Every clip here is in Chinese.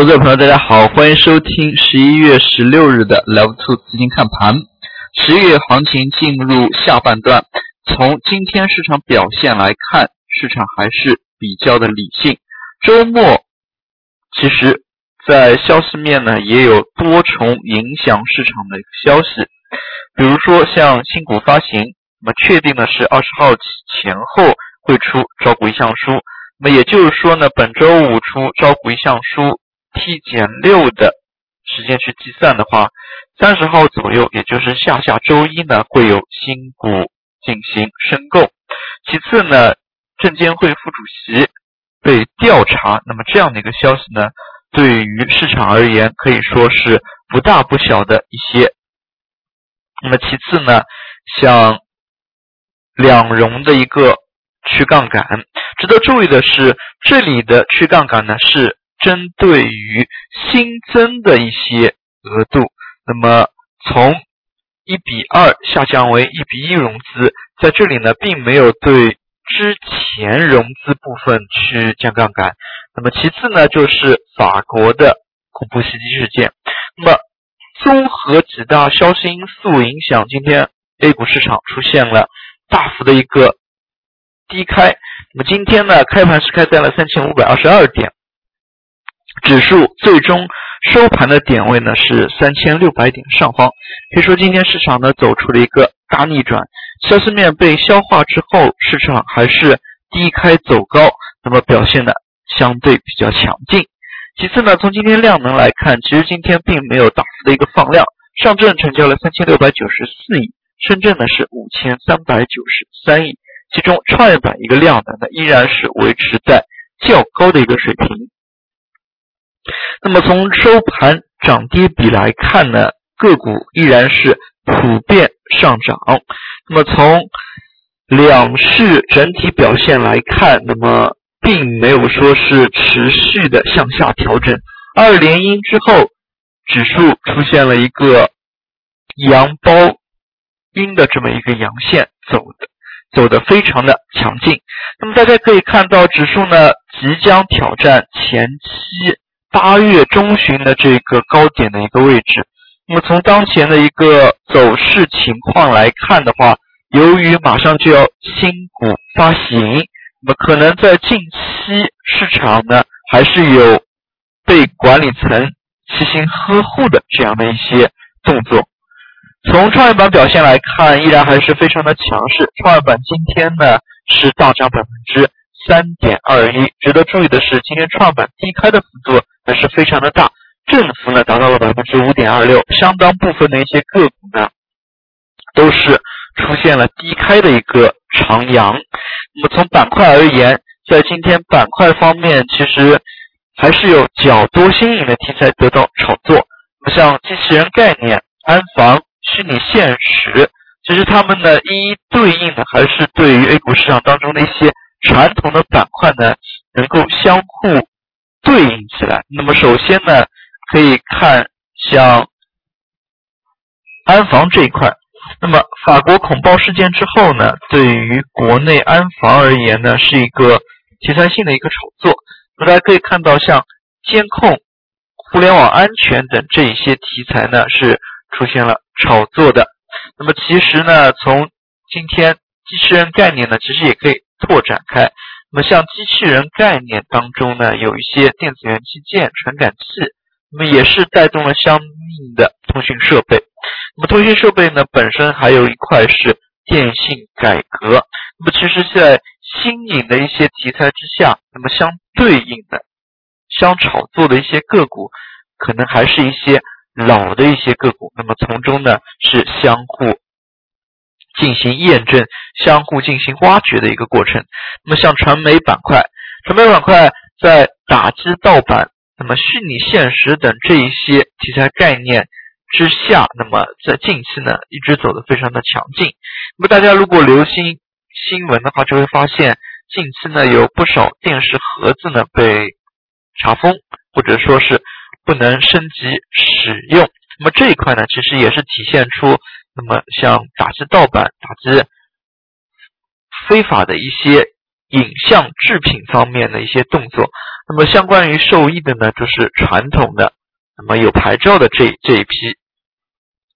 投资者朋友，大家好，欢迎收听十一月十六日的 Level Two 资金看盘。十月行情进入下半段，从今天市场表现来看，市场还是比较的理性。周末其实，在消息面呢，也有多重影响市场的消息，比如说像新股发行，那么确定的是二十号前后会出招股意向书，那么也就是说呢，本周五出招股意向书。T 减六的时间去计算的话，三十号左右，也就是下下周一呢，会有新股进行申购。其次呢，证监会副主席被调查，那么这样的一个消息呢，对于市场而言可以说是不大不小的一些。那么其次呢，像两融的一个去杠杆，值得注意的是，这里的去杠杆呢是。针对于新增的一些额度，那么从一比二下降为一比一融资，在这里呢，并没有对之前融资部分去降杠杆。那么其次呢，就是法国的恐怖袭击事件。那么综合几大消息因素影响，今天 A 股市场出现了大幅的一个低开。那么今天呢，开盘是开在了三千五百二十二点。指数最终收盘的点位呢是三千六百点上方，可以说今天市场呢走出了一个大逆转，消息面被消化之后，市场还是低开走高，那么表现的相对比较强劲。其次呢，从今天量能来看，其实今天并没有大幅的一个放量，上证成交了三千六百九十四亿，深圳呢是五千三百九十三亿，其中创业板一个量能呢依然是维持在较高的一个水平。那么从收盘涨跌比来看呢，个股依然是普遍上涨。那么从两市整体表现来看，那么并没有说是持续的向下调整。二连阴之后，指数出现了一个阳包阴的这么一个阳线，走的走的非常的强劲。那么大家可以看到，指数呢即将挑战前期。八月中旬的这个高点的一个位置，那么从当前的一个走势情况来看的话，由于马上就要新股发行，那么可能在近期市场呢还是有被管理层细心呵护的这样的一些动作。从创业板表现来看，依然还是非常的强势，创业板今天呢是大涨百分之三点二一。值得注意的是，今天创板低开的幅度。还是非常的大，振幅呢达到了百分之五点二六，相当部分的一些个股呢都是出现了低开的一个长阳。那么从板块而言，在今天板块方面，其实还是有较多新颖的题材得到炒作。那么像机器人概念、安防、虚拟现实，其实它们呢一一对应的还是对于 A 股市场当中的一些传统的板块呢能够相互。对应起来，那么首先呢，可以看像安防这一块。那么法国恐爆事件之后呢，对于国内安防而言呢，是一个题材性的一个炒作。那大家可以看到，像监控、互联网安全等这一些题材呢，是出现了炒作的。那么其实呢，从今天机器人概念呢，其实也可以拓展开。那么像机器人概念当中呢，有一些电子元器件、传感器，那么也是带动了相应的通讯设备。那么通讯设备呢，本身还有一块是电信改革。那么其实，在新颖的一些题材之下，那么相对应的、相炒作的一些个股，可能还是一些老的一些个股。那么从中呢，是相互。进行验证，相互进行挖掘的一个过程。那么像传媒板块，传媒板块在打击盗版、那么虚拟现实等这一些题材概念之下，那么在近期呢一直走得非常的强劲。那么大家如果留心新闻的话，就会发现近期呢有不少电视盒子呢被查封，或者说是不能升级使用。那么这一块呢，其实也是体现出。那么，像打击盗版、打击非法的一些影像制品方面的一些动作。那么相关于受益的呢，就是传统的，那么有牌照的这这一批。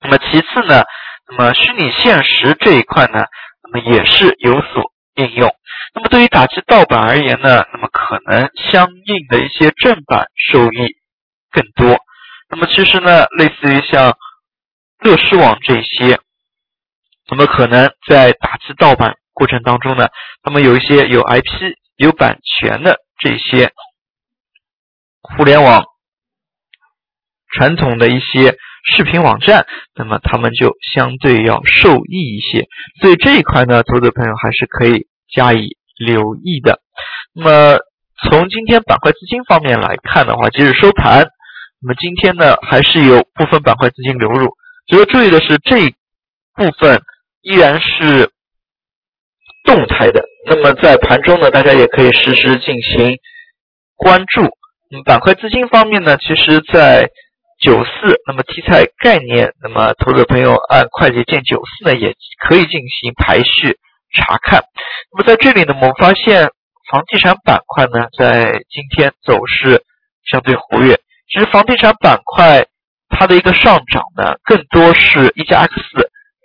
那么其次呢，那么虚拟现实这一块呢，那么也是有所应用。那么对于打击盗版而言呢，那么可能相应的一些正版受益更多。那么其实呢，类似于像乐视网这些，那么可能在打击盗版过程当中呢，那么有一些有 IP 有版权的这些互联网传统的一些视频网站，那么他们就相对要受益一些。所以这一块呢，投资朋友还是可以加以。留意的，那么从今天板块资金方面来看的话，即使收盘，那么今天呢还是有部分板块资金流入。值得注意的是，这一部分依然是动态的。那么在盘中呢，大家也可以实时进行关注。那么板块资金方面呢，其实在九四，那么题材概念，那么投资朋友按快捷键九四呢，也可以进行排序。查看，那么在这里呢，我们发现房地产板块呢，在今天走势相对活跃。其实房地产板块它的一个上涨呢，更多是一加 X、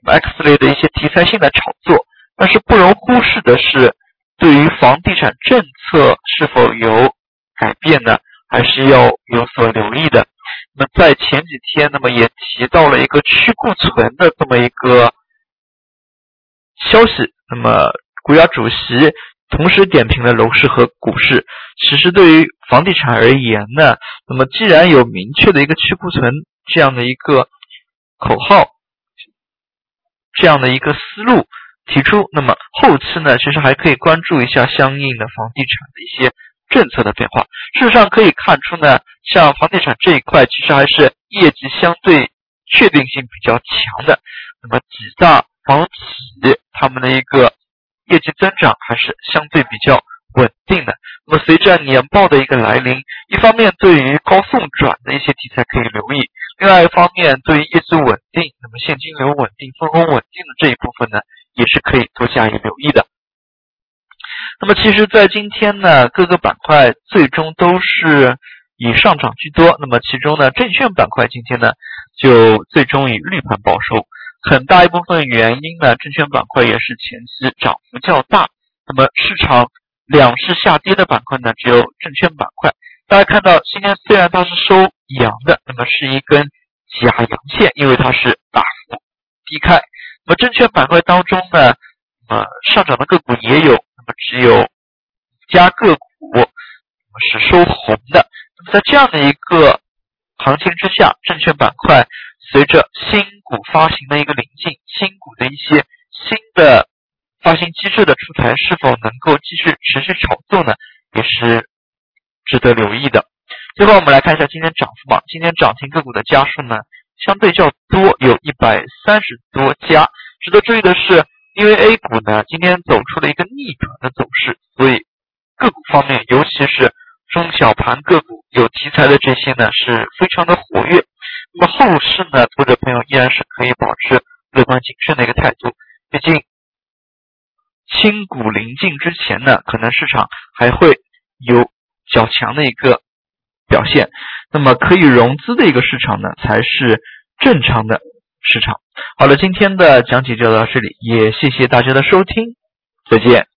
X 类的一些题材性的炒作。但是不容忽视的是，对于房地产政策是否有改变呢，还是要有所留意的。那么在前几天，那么也提到了一个去库存的这么一个消息。那么，国家主席同时点评了楼市和股市。其实，对于房地产而言呢，那么既然有明确的一个去库存这样的一个口号，这样的一个思路提出，那么后期呢，其实还可以关注一下相应的房地产的一些政策的变化。事实上可以看出呢，像房地产这一块，其实还是业绩相对确定性比较强的。那么几大。房企他们的一个业绩增长还是相对比较稳定的。那么随着年报的一个来临，一方面对于高送转的一些题材可以留意，另外一方面对于业绩稳定、那么现金流稳定、分红稳定的这一部分呢，也是可以多加以留意的。那么其实，在今天呢，各个板块最终都是以上涨居多。那么其中呢，证券板块今天呢，就最终以绿盘报收。很大一部分原因呢，证券板块也是前期涨幅较大。那么市场两市下跌的板块呢，只有证券板块。大家看到今天虽然它是收阳的，那么是一根假阳线，因为它是大幅低开。那么证券板块当中呢，呃，上涨的个股也有，那么只有家个股是收红的。那么在这样的一个行情之下，证券板块。随着新股发行的一个临近，新股的一些新的发行机制的出台，是否能够继续持续炒作呢？也是值得留意的。最后我们来看一下今天涨幅榜，今天涨停个股的家数呢相对较多，有一百三十多家。值得注意的是，因为 A 股呢今天走出了一个逆转的走势，所以个股方面，尤其是中小盘个股有题材的这些呢是非常的活跃。那么后市呢，投资者朋友依然是可以保持乐观谨慎的一个态度。毕竟新股临近之前呢，可能市场还会有较强的一个表现。那么可以融资的一个市场呢，才是正常的市场。好了，今天的讲解就到这里，也谢谢大家的收听，再见。